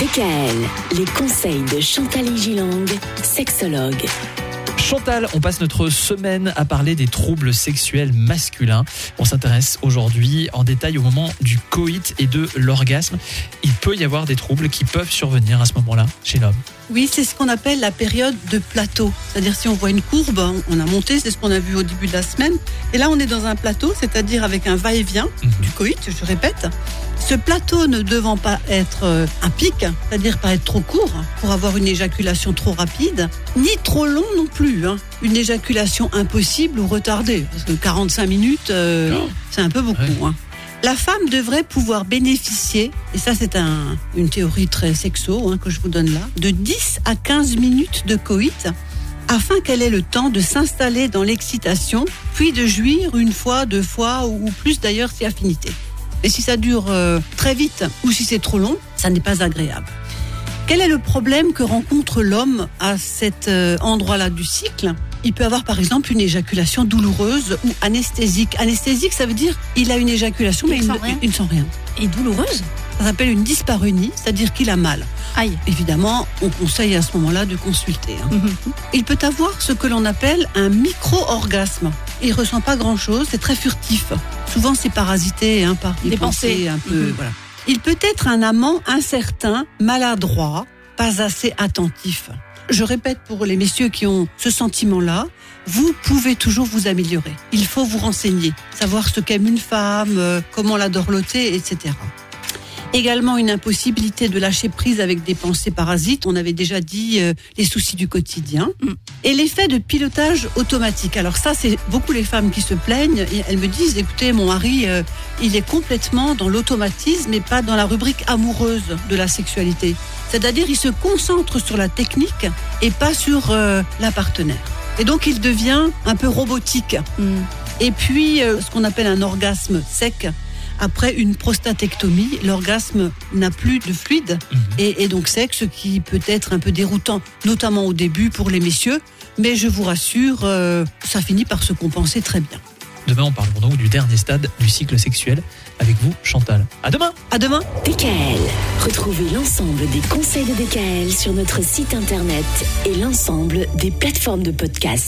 DKL, les conseils de Chantal Gilang, sexologue. Chantal, on passe notre semaine à parler des troubles sexuels masculins. On s'intéresse aujourd'hui en détail au moment du coït et de l'orgasme. Il peut y avoir des troubles qui peuvent survenir à ce moment-là chez l'homme. Oui, c'est ce qu'on appelle la période de plateau. C'est-à-dire si on voit une courbe, on a monté, c'est ce qu'on a vu au début de la semaine. Et là, on est dans un plateau, c'est-à-dire avec un va-et-vient Mhm. du coït, je répète. Ce plateau ne devant pas être euh, un pic, c'est-à-dire pas être trop court pour avoir une éjaculation trop rapide, ni trop long non plus. hein. Une éjaculation impossible ou retardée, parce que 45 minutes, euh, c'est un peu beaucoup. Ouais. hein. La femme devrait pouvoir bénéficier, et ça c'est un- une théorie très sexo hein, que je vous donne là, de 10 à 15 minutes de coït afin qu'elle ait le temps de s'installer dans l'excitation, puis de jouir une fois, deux fois ou ou plus d'ailleurs si affinité. Et si ça dure euh, très vite ou si c'est trop long, ça n'est pas agréable. Quel est le problème que rencontre l'homme à cet euh, endroit-là du cycle? Il peut avoir par exemple une éjaculation douloureuse ou anesthésique. Anesthésique, ça veut dire il a une éjaculation mais Il ne- rien. il ne sent rien. Et douloureuse Ça s'appelle une dyspareunie, c'est-à-dire qu'il a mal. Aïe. Évidemment, on conseille à ce moment-là de consulter. hein. Mhm. Il peut avoir ce que l'on appelle un micro-orgasme. Il ressent pas grand-chose, c'est très furtif. Souvent, c'est parasité hein, par des, Des pensées, pensées. un peu. Mhm. Voilà. Il peut être un amant incertain, maladroit, pas assez attentif. Je répète pour les messieurs qui ont ce sentiment-là, vous pouvez toujours vous améliorer. Il faut vous renseigner, savoir ce qu'aime une femme, euh, comment la dorloter, etc. Également une impossibilité de lâcher prise avec des pensées parasites. On avait déjà dit euh, les soucis du quotidien. Mm. Et l'effet de pilotage automatique. Alors ça, c'est beaucoup les femmes qui se plaignent et elles me disent, écoutez, mon mari, euh, il est complètement dans l'automatisme et pas dans la rubrique amoureuse de la sexualité. C'est-à-dire, il se concentre sur la technique et pas sur euh, la partenaire. Et donc, il devient un peu robotique. Mm. Et puis, ce qu'on appelle un orgasme sec. Après une prostatectomie, l'orgasme n'a plus de fluide Mhm. et, et donc sec, ce qui peut être un peu déroutant, notamment au début pour les messieurs. Mais je vous rassure, euh, ça finit par se compenser très bien. Demain, on parlera donc du dernier stade du cycle sexuel avec vous, Chantal. À demain À demain! DKL. Retrouvez l'ensemble des conseils de DKL sur notre site internet et l'ensemble des plateformes de podcast.